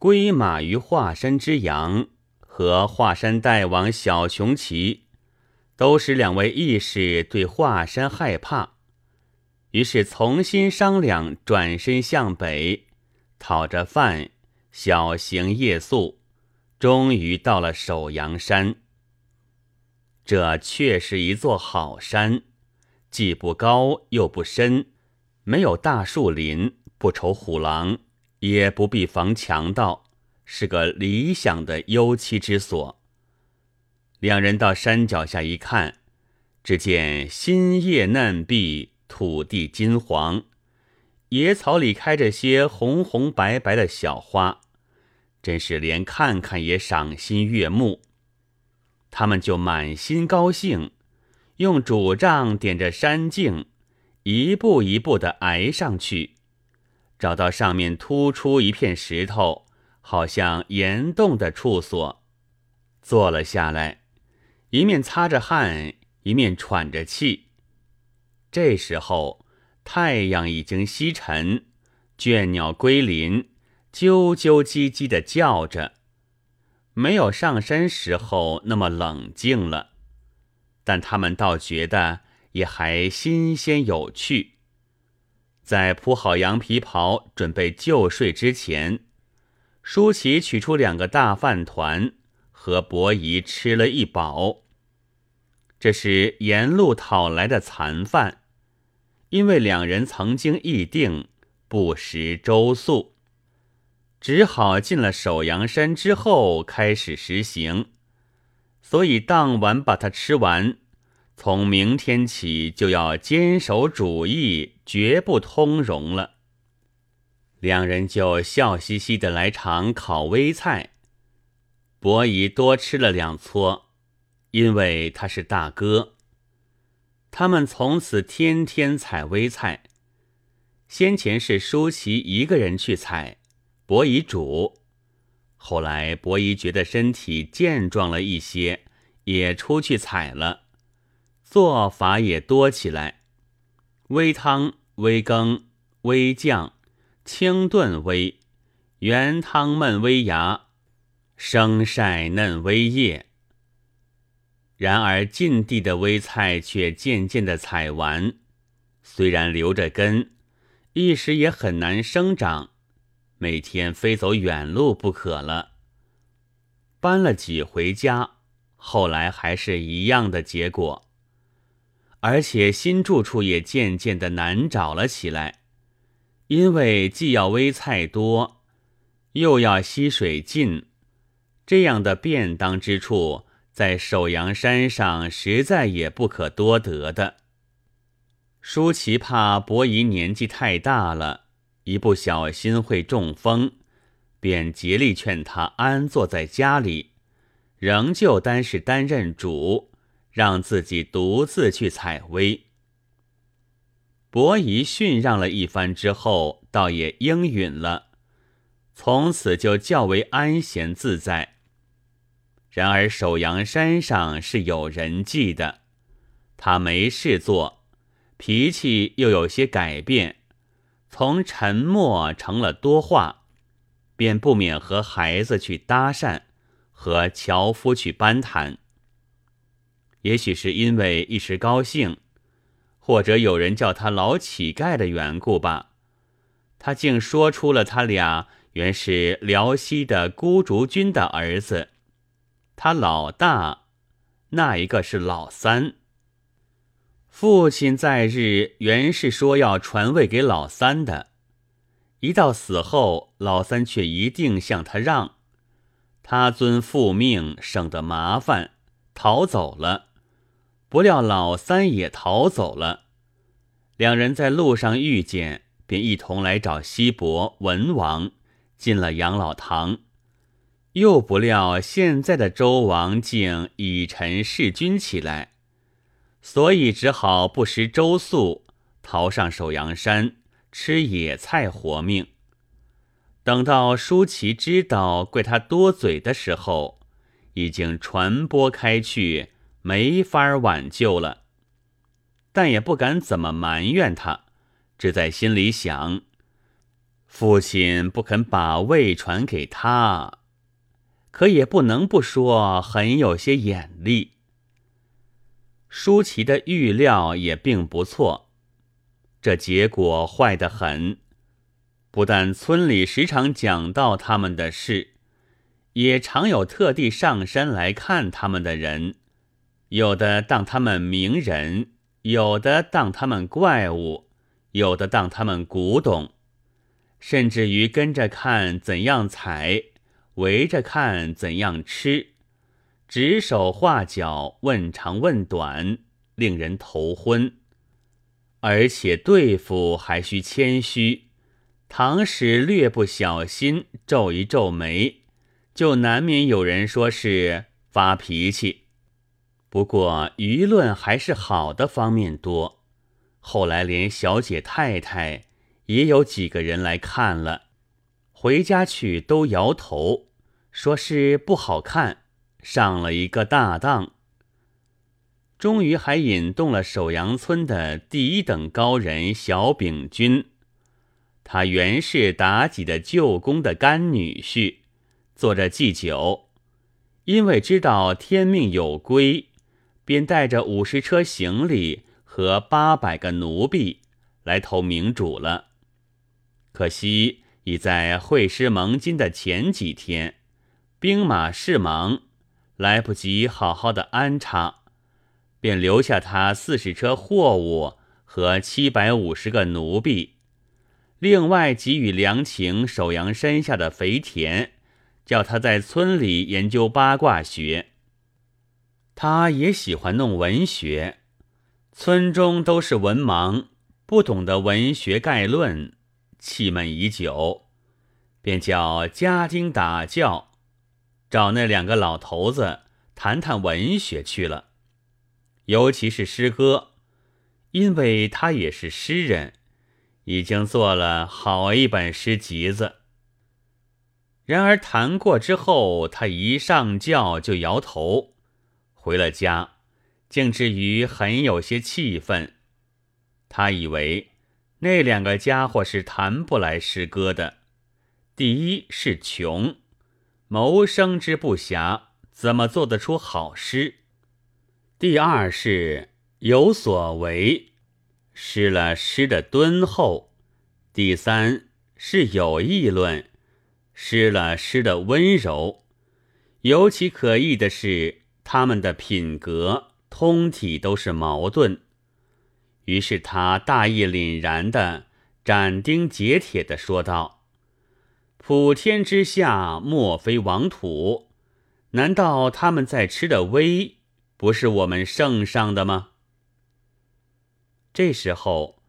归马于华山之阳和华山大王小熊骑，都使两位义士对华山害怕，于是重新商量，转身向北，讨着饭，小行夜宿，终于到了首阳山。这却是一座好山，既不高又不深，没有大树林，不愁虎狼。也不必防强盗，是个理想的幽栖之所。两人到山脚下一看，只见新叶嫩碧，土地金黄，野草里开着些红红白白的小花，真是连看看也赏心悦目。他们就满心高兴，用拄杖点着山径，一步一步地挨上去。找到上面突出一片石头，好像岩洞的处所，坐了下来，一面擦着汗，一面喘着气。这时候太阳已经西沉，倦鸟归林，啾啾唧唧的叫着，没有上山时候那么冷静了。但他们倒觉得也还新鲜有趣。在铺好羊皮袍，准备就睡之前，舒淇取出两个大饭团，和伯夷吃了一饱。这是沿路讨来的残饭，因为两人曾经议定不食粥粟，只好进了首阳山之后开始实行，所以当晚把它吃完。从明天起就要坚守主义，绝不通融了。两人就笑嘻嘻的来尝烤微菜。伯夷多吃了两撮，因为他是大哥。他们从此天天采微菜。先前是舒淇一个人去采，伯夷煮。后来伯夷觉得身体健壮了一些，也出去采了。做法也多起来，微汤、微羹、微酱、清炖微、原汤焖微芽、生晒嫩微叶。然而近地的微菜却渐渐的采完，虽然留着根，一时也很难生长，每天非走远路不可了。搬了几回家，后来还是一样的结果。而且新住处也渐渐的难找了起来，因为既要煨菜多，又要溪水近，这样的便当之处，在首阳山上实在也不可多得的。舒淇怕伯夷年纪太大了，一不小心会中风，便竭力劝他安坐在家里，仍旧单是担任主。让自己独自去采薇。伯夷训让了一番之后，倒也应允了，从此就较为安闲自在。然而首阳山上是有人迹的，他没事做，脾气又有些改变，从沉默成了多话，便不免和孩子去搭讪，和樵夫去攀谈。也许是因为一时高兴，或者有人叫他老乞丐的缘故吧，他竟说出了他俩原是辽西的孤竹君的儿子。他老大，那一个是老三。父亲在日原是说要传位给老三的，一到死后，老三却一定向他让，他遵父命，省得麻烦，逃走了。不料老三也逃走了，两人在路上遇见，便一同来找西伯文王，进了养老堂。又不料现在的周王竟以臣弑君起来，所以只好不食周粟，逃上首阳山吃野菜活命。等到舒淇知道怪他多嘴的时候，已经传播开去。没法挽救了，但也不敢怎么埋怨他，只在心里想：父亲不肯把位传给他，可也不能不说很有些眼力。舒淇的预料也并不错，这结果坏得很。不但村里时常讲到他们的事，也常有特地上山来看他们的人，有的当他们名人，有的当他们怪物，有的当他们古董，甚至于跟着看怎样采，围着看怎样吃，指手画脚，问长问短，令人头昏。而且对付还需谦虚。唐使略不小心皱一皱眉，就难免有人说是发脾气。不过舆论还是好的方面多。后来连小姐太太也有几个人来看了，回家去都摇头，说是不好看，上了一个大当。终于还引动了首阳村的第一等高人小炳君。他原是妲己的舅公的干女婿，做着祭酒，因为知道天命有归，便带着五十车行李和八百个奴婢来投明主了。可惜已在会师蒙金的前几天，兵马事忙，来不及好好的安插，便留下他四十车货物和七百五十个奴婢。另外给予梁晴首阳山下的肥田，叫他在村里研究八卦学。他也喜欢弄文学，村中都是文盲，不懂得文学概论，气闷已久，便叫家丁打教，找那两个老头子谈谈文学去了，尤其是诗歌，因为他也是诗人。已经做了好一本诗集子。然而谈过之后，他一上轿就摇头。回了家，竟至于很有些气愤。他以为那两个家伙是谈不来诗歌的。第一是穷，谋生之不暇，怎么做得出好诗？第二是有所为。失了诗的敦厚，第三是有议论，失了诗的温柔。尤其可疑的是，他们的品格通体都是矛盾。于是他大义凛然的斩钉截铁的说道：“普天之下，莫非王土？难道他们在吃的威，不是我们圣上的吗？”这时候，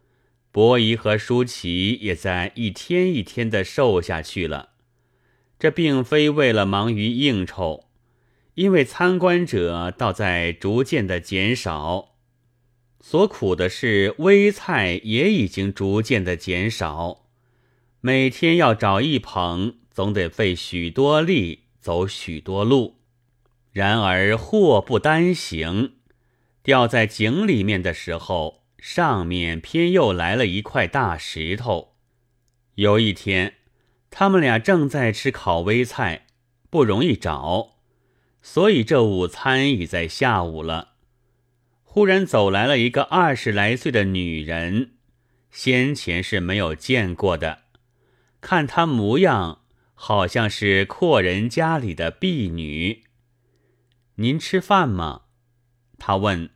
伯夷和舒淇也在一天一天的瘦下去了。这并非为了忙于应酬，因为参观者倒在逐渐的减少，所苦的是微菜也已经逐渐的减少。每天要找一捧，总得费许多力，走许多路。然而祸不单行，掉在井里面的时候。上面偏又来了一块大石头。有一天，他们俩正在吃烤微菜，不容易找，所以这午餐已在下午了。忽然走来了一个二十来岁的女人，先前是没有见过的。看她模样，好像是阔人家里的婢女。您吃饭吗？他问。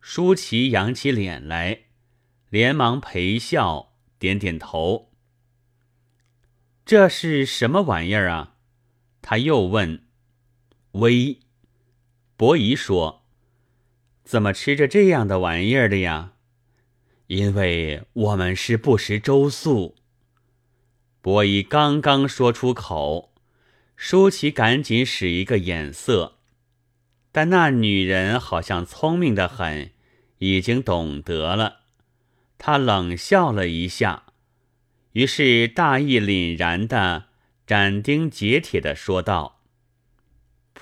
舒淇扬起脸来，连忙陪笑，点点头。这是什么玩意儿啊？他又问。微，伯夷说：“怎么吃着这样的玩意儿的呀？”因为我们是不食周粟。伯夷刚刚说出口，舒淇赶紧使一个眼色。但那女人好像聪明的很，已经懂得了。她冷笑了一下，于是大义凛然的、斩钉截铁的说道：“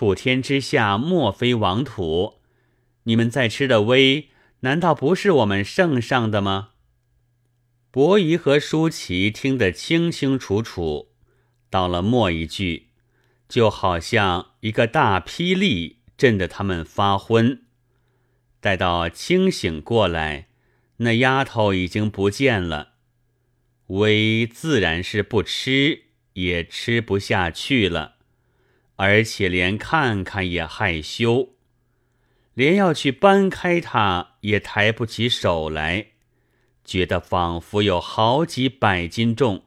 普天之下，莫非王土？你们在吃的威，难道不是我们圣上的吗？”伯夷和舒淇听得清清楚楚，到了末一句，就好像一个大霹雳震得他们发昏。待到清醒过来，那丫头已经不见了。威自然是不吃，也吃不下去了，而且连看看也害羞，连要去搬开它也抬不起手来。觉得仿佛有好几百斤重，